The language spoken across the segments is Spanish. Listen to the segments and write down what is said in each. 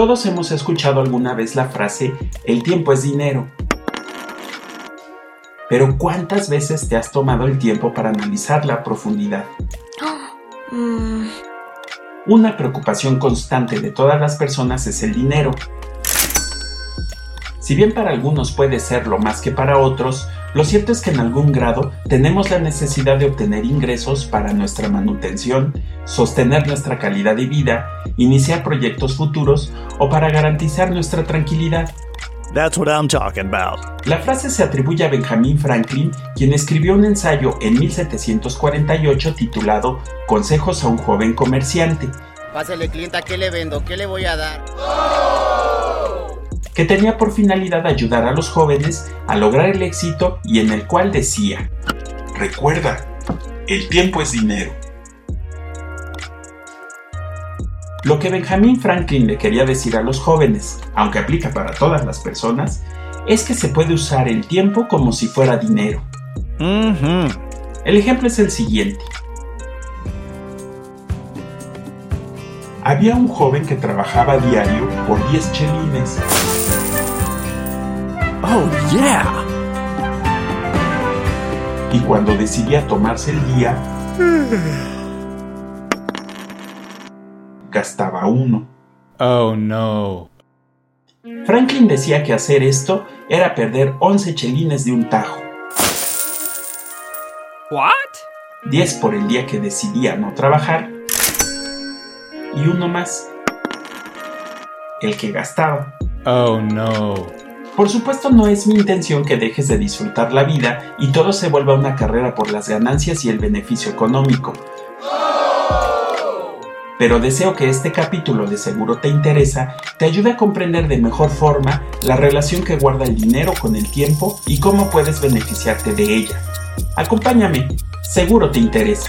Todos hemos escuchado alguna vez la frase el tiempo es dinero. Pero ¿cuántas veces te has tomado el tiempo para analizarla a profundidad? Mm, Una preocupación constante de todas las personas es el dinero. Si bien para algunos puede serlo más que para otros, lo cierto es que en algún grado tenemos la necesidad de obtener ingresos para nuestra manutención, sostener nuestra calidad de vida, iniciar proyectos futuros o para garantizar nuestra tranquilidad. That's what I'm talking about. La frase se atribuye a Benjamin Franklin, quien escribió un ensayo en 1748 titulado Consejos a un joven comerciante, Pásale, clienta, ¿qué le vendo? ¿Qué le voy a dar? Que tenía por finalidad ayudar a los jóvenes a lograr el éxito y en el cual decía, recuerda, el tiempo es dinero. Lo que Benjamin Franklin le quería decir a los jóvenes, aunque aplica para todas las personas, es que se puede usar el tiempo como si fuera dinero. El ejemplo es el siguiente. Había un joven que trabajaba diario por 10 chelines. Oh, yeah! y cuando decidía tomarse el día, gastaba uno. Oh no. Franklin decía que hacer esto era perder 11 chelines de un tajo, What? 10 por el día que decidía no trabajar y uno más, el que gastaba. Oh no. Por supuesto no es mi intención que dejes de disfrutar la vida y todo se vuelva una carrera por las ganancias y el beneficio económico. Pero deseo que este capítulo de Seguro te interesa te ayude a comprender de mejor forma la relación que guarda el dinero con el tiempo y cómo puedes beneficiarte de ella. Acompáñame, seguro te interesa.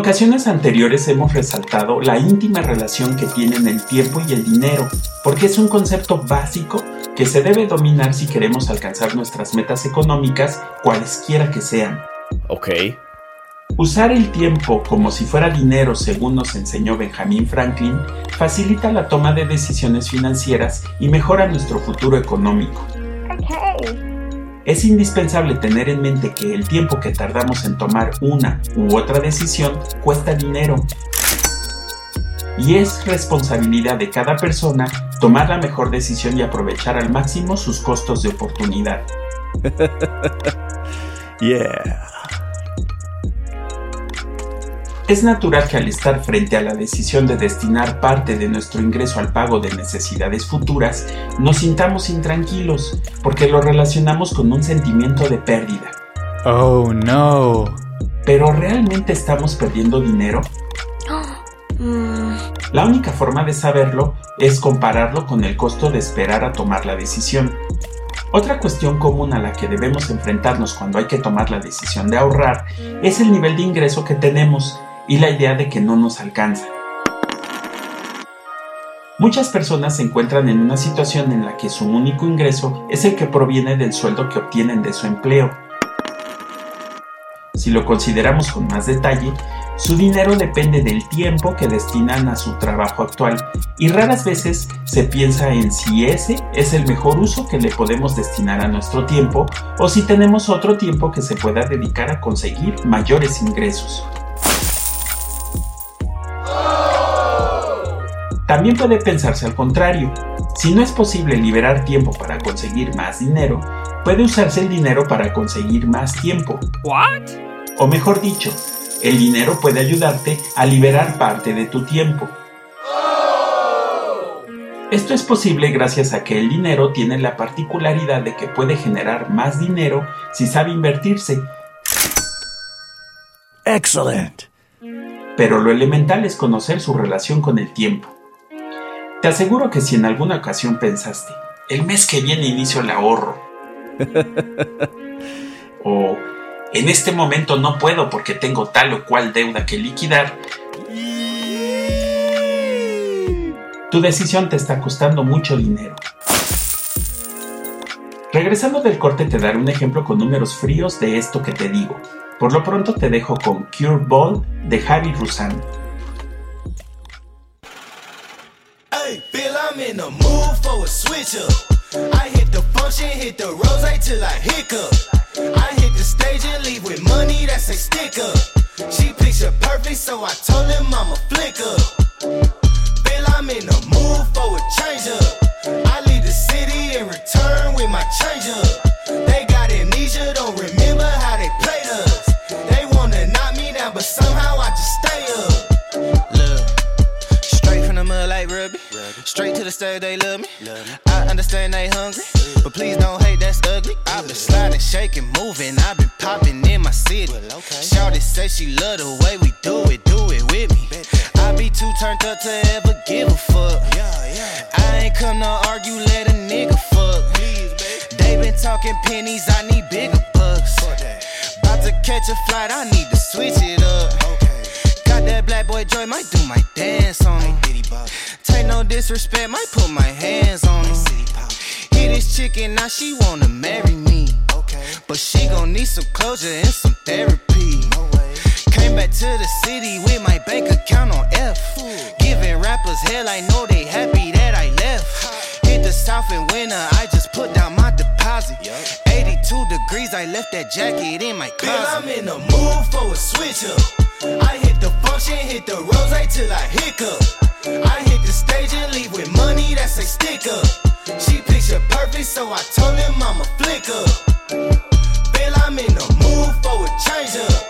Ocasiones anteriores hemos resaltado la íntima relación que tienen el tiempo y el dinero, porque es un concepto básico que se debe dominar si queremos alcanzar nuestras metas económicas, cualesquiera que sean. Okay. Usar el tiempo como si fuera dinero, según nos enseñó Benjamin Franklin, facilita la toma de decisiones financieras y mejora nuestro futuro económico. Es indispensable tener en mente que el tiempo que tardamos en tomar una u otra decisión cuesta dinero. Y es responsabilidad de cada persona tomar la mejor decisión y aprovechar al máximo sus costos de oportunidad. Yeah. Es natural que al estar frente a la decisión de destinar parte de nuestro ingreso al pago de necesidades futuras, nos sintamos intranquilos, porque lo relacionamos con un sentimiento de pérdida. Oh no. ¿Pero realmente estamos perdiendo dinero? mm, La única forma de saberlo es compararlo con el costo de esperar a tomar la decisión. Otra cuestión común a la que debemos enfrentarnos cuando hay que tomar la decisión de ahorrar es el nivel de ingreso que tenemos y la idea de que no nos alcanza. Muchas personas se encuentran en una situación en la que su único ingreso es el que proviene del sueldo que obtienen de su empleo. Si lo consideramos con más detalle, su dinero depende del tiempo que destinan a su trabajo actual y raras veces se piensa en si ese es el mejor uso que le podemos destinar a nuestro tiempo o si tenemos otro tiempo que se pueda dedicar a conseguir mayores ingresos. También puede pensarse al contrario. Si no es posible liberar tiempo para conseguir más dinero, puede usarse el dinero para conseguir más tiempo. O mejor dicho, el dinero puede ayudarte a liberar parte de tu tiempo. Esto es posible gracias a que el dinero tiene la particularidad de que puede generar más dinero si sabe invertirse. Excellent. Pero lo elemental es conocer su relación con el tiempo. Te aseguro que si en alguna ocasión pensaste, el mes que viene inicio el ahorro, o en este momento no puedo porque tengo tal o cual deuda que liquidar, tu decisión te está costando mucho dinero. Regresando del corte te daré un ejemplo con números fríos de esto que te digo. Por lo pronto te dejo con Cure Ball de Javi Rusan. Hey, Bill, I'm in the mood for a switch up. I hit the function, hit the rose till I hiccup. I hit the stage and leave with money that's a stick up. She picture perfect, so I told him I'm a flick up. Bill, I'm in the mood for a change up. Straight to the stage, they love me. I understand they hungry, but please don't hate, that's ugly. I've been sliding, shaking, moving. I've been popping in my city. Shawty say she love the way we do it, do it with me. I be too turned up to ever give a fuck. I ain't come to argue, let a nigga fuck. They been talking pennies, I need bigger bucks. About to catch a flight, I need to switch it up. Okay. Got that black boy joy, might do my dance on him. Take no disrespect, might put my hands on him. Hit this chicken, now she wanna marry me. But she gon' need some closure and some therapy. Came back to the city with my bank account on F. Giving rappers hell, I know they happy that I left. Hit the south in winter, I just put down my deposit. 82 degrees, I left that jacket in my closet. I'm in the mood for a switch up. I hit the function, hit the rose till I hiccup. I hit the stage and leave with money that's a stick up. She picture perfect, so I told him I'm a flick up. Bill, I'm in the mood for a change up.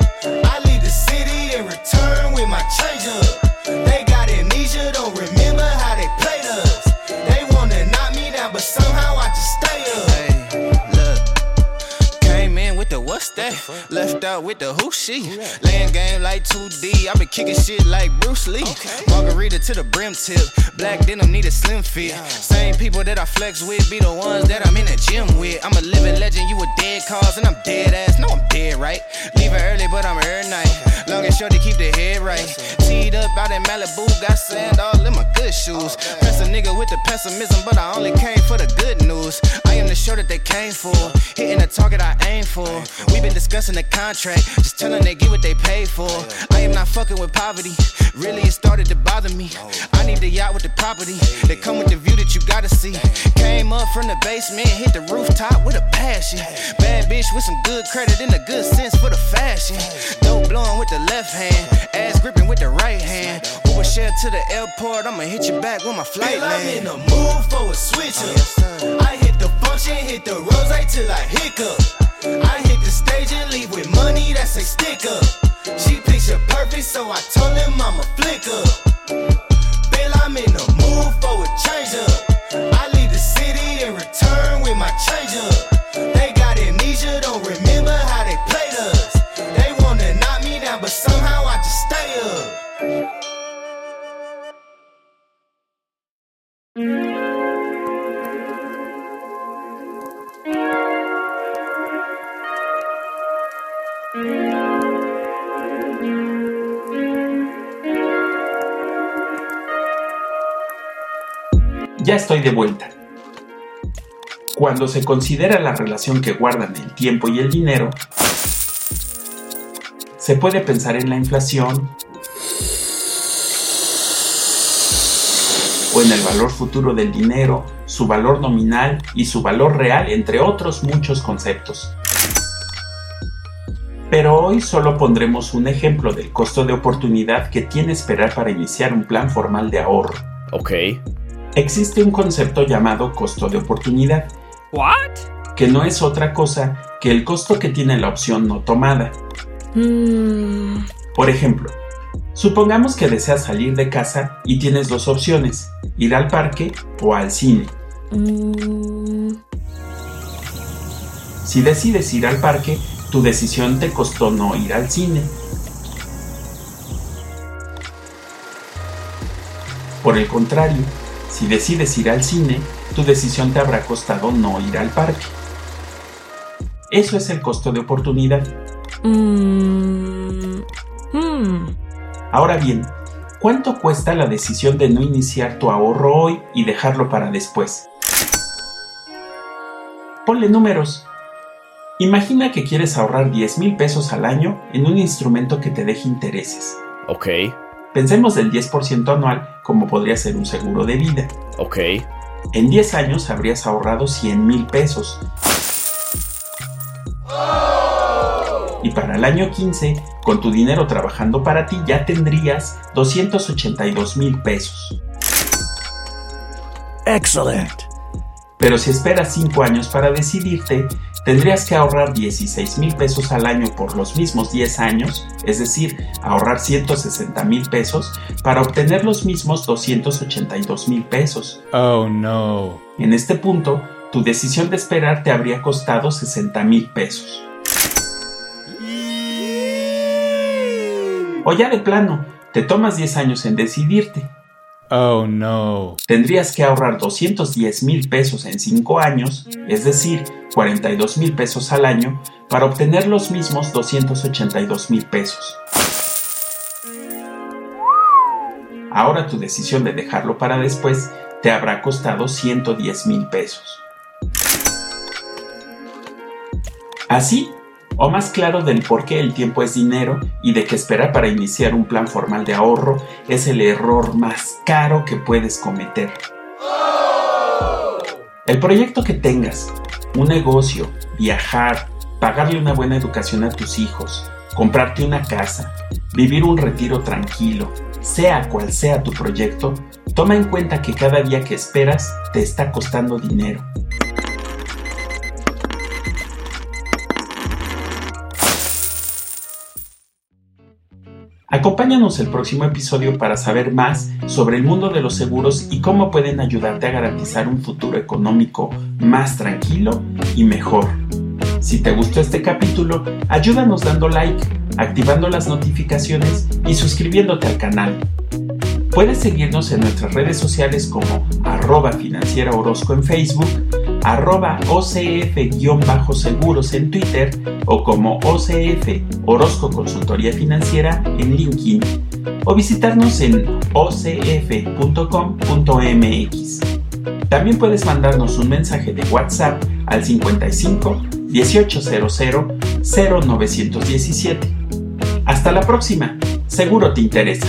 I leave the city and return with my change up. They got amnesia, don't remember how they played us. They wanna knock me down, but somehow I just stay up. Hey, look. Came in with the what's that? Left out with the who she. Laying game like 2D. i been kicking shit like Bruce Lee. Margarita to the brim tip. Black denim need a slim fit. Same people that I flex with be the ones that I'm in the gym with. I'm a living legend, you a dead cause, and I'm dead ass. No, I'm dead, right? Leaving early, but I'm here night. Long and short to keep the head right. Teed up out in Malibu, got sand all in my good shoes. Press a nigga with the pessimism, but I only came for the good news. I am the show that they came for. Hitting the target I aim for. We've been discussing the contract, just telling they get what they pay for. I am not fucking with poverty. Really, it started to bother me. I need the yacht with the property. They come with the view that you gotta see. Came up from the basement, hit the rooftop with a passion. Bad bitch with some good credit and a good sense for the fashion. Dope blowing with the left hand, ass gripping with the right hand. Uber share to the airport, I'ma hit you back when my flight Bill, I'm in the mood for a switch up. I hit the function, hit the rose till I hiccup. I hit the stage and leave with money that's a stick up. She picture perfect, so I told him I'm a flick up. Bill, I'm in the mood for a change up. I leave the city and return with my change up. Ya estoy de vuelta. Cuando se considera la relación que guardan el tiempo y el dinero, se puede pensar en la inflación o en el valor futuro del dinero, su valor nominal y su valor real, entre otros muchos conceptos. Pero hoy solo pondremos un ejemplo del costo de oportunidad que tiene esperar para iniciar un plan formal de ahorro. Ok. Existe un concepto llamado costo de oportunidad. What? Que no es otra cosa que el costo que tiene la opción no tomada. Mm, Por ejemplo, supongamos que deseas salir de casa y tienes dos opciones, ir al parque o al cine. mm, Si decides ir al parque, tu decisión te costó no ir al cine. Por el contrario, si decides ir al cine, tu decisión te habrá costado no ir al parque. Eso es el costo de oportunidad. mm, mm. Ahora bien, ¿cuánto cuesta la decisión de no iniciar tu ahorro hoy y dejarlo para después? Ponle números. Imagina que quieres ahorrar 10 mil pesos al año en un instrumento que te deje intereses. Ok. Pensemos del 10% anual como podría ser un seguro de vida. Ok. En 10 años habrías ahorrado 100 mil pesos. Y para el año 15, con tu dinero trabajando para ti, ya tendrías 282 mil pesos. Excellent. Pero si esperas 5 años para decidirte, tendrías que ahorrar 16 mil pesos al año por los mismos 10 años, es decir, ahorrar 160 mil pesos para obtener los mismos 282 mil pesos. Oh no. En este punto, tu decisión de esperar te habría costado 60 mil pesos. O ya de plano, te tomas 10 años en decidirte. Oh no. Tendrías que ahorrar 210 mil pesos en 5 años, es decir, 42 mil pesos al año, para obtener los mismos 282 mil pesos. Ahora tu decisión de dejarlo para después te habrá costado 110 mil pesos. Así, o más claro del por qué el tiempo es dinero y de que esperar para iniciar un plan formal de ahorro es el error más caro que puedes cometer. El proyecto que tengas, un negocio, viajar, pagarle una buena educación a tus hijos, comprarte una casa, vivir un retiro tranquilo, sea cual sea tu proyecto, toma en cuenta que cada día que esperas te está costando dinero. Acompáñanos el próximo episodio para saber más sobre el mundo de los seguros y cómo pueden ayudarte a garantizar un futuro económico más tranquilo y mejor. Si te gustó este capítulo, ayúdanos dando like, activando las notificaciones y suscribiéndote al canal. Puedes seguirnos en nuestras redes sociales como arroba financiera Orozco en Facebook, arroba OCF-seguros en Twitter o como OCF Orozco Consultoría Financiera en LinkedIn o visitarnos en ocf.com.mx. También puedes mandarnos un mensaje de WhatsApp al 55 1800 0917. Hasta la próxima, seguro te interesa.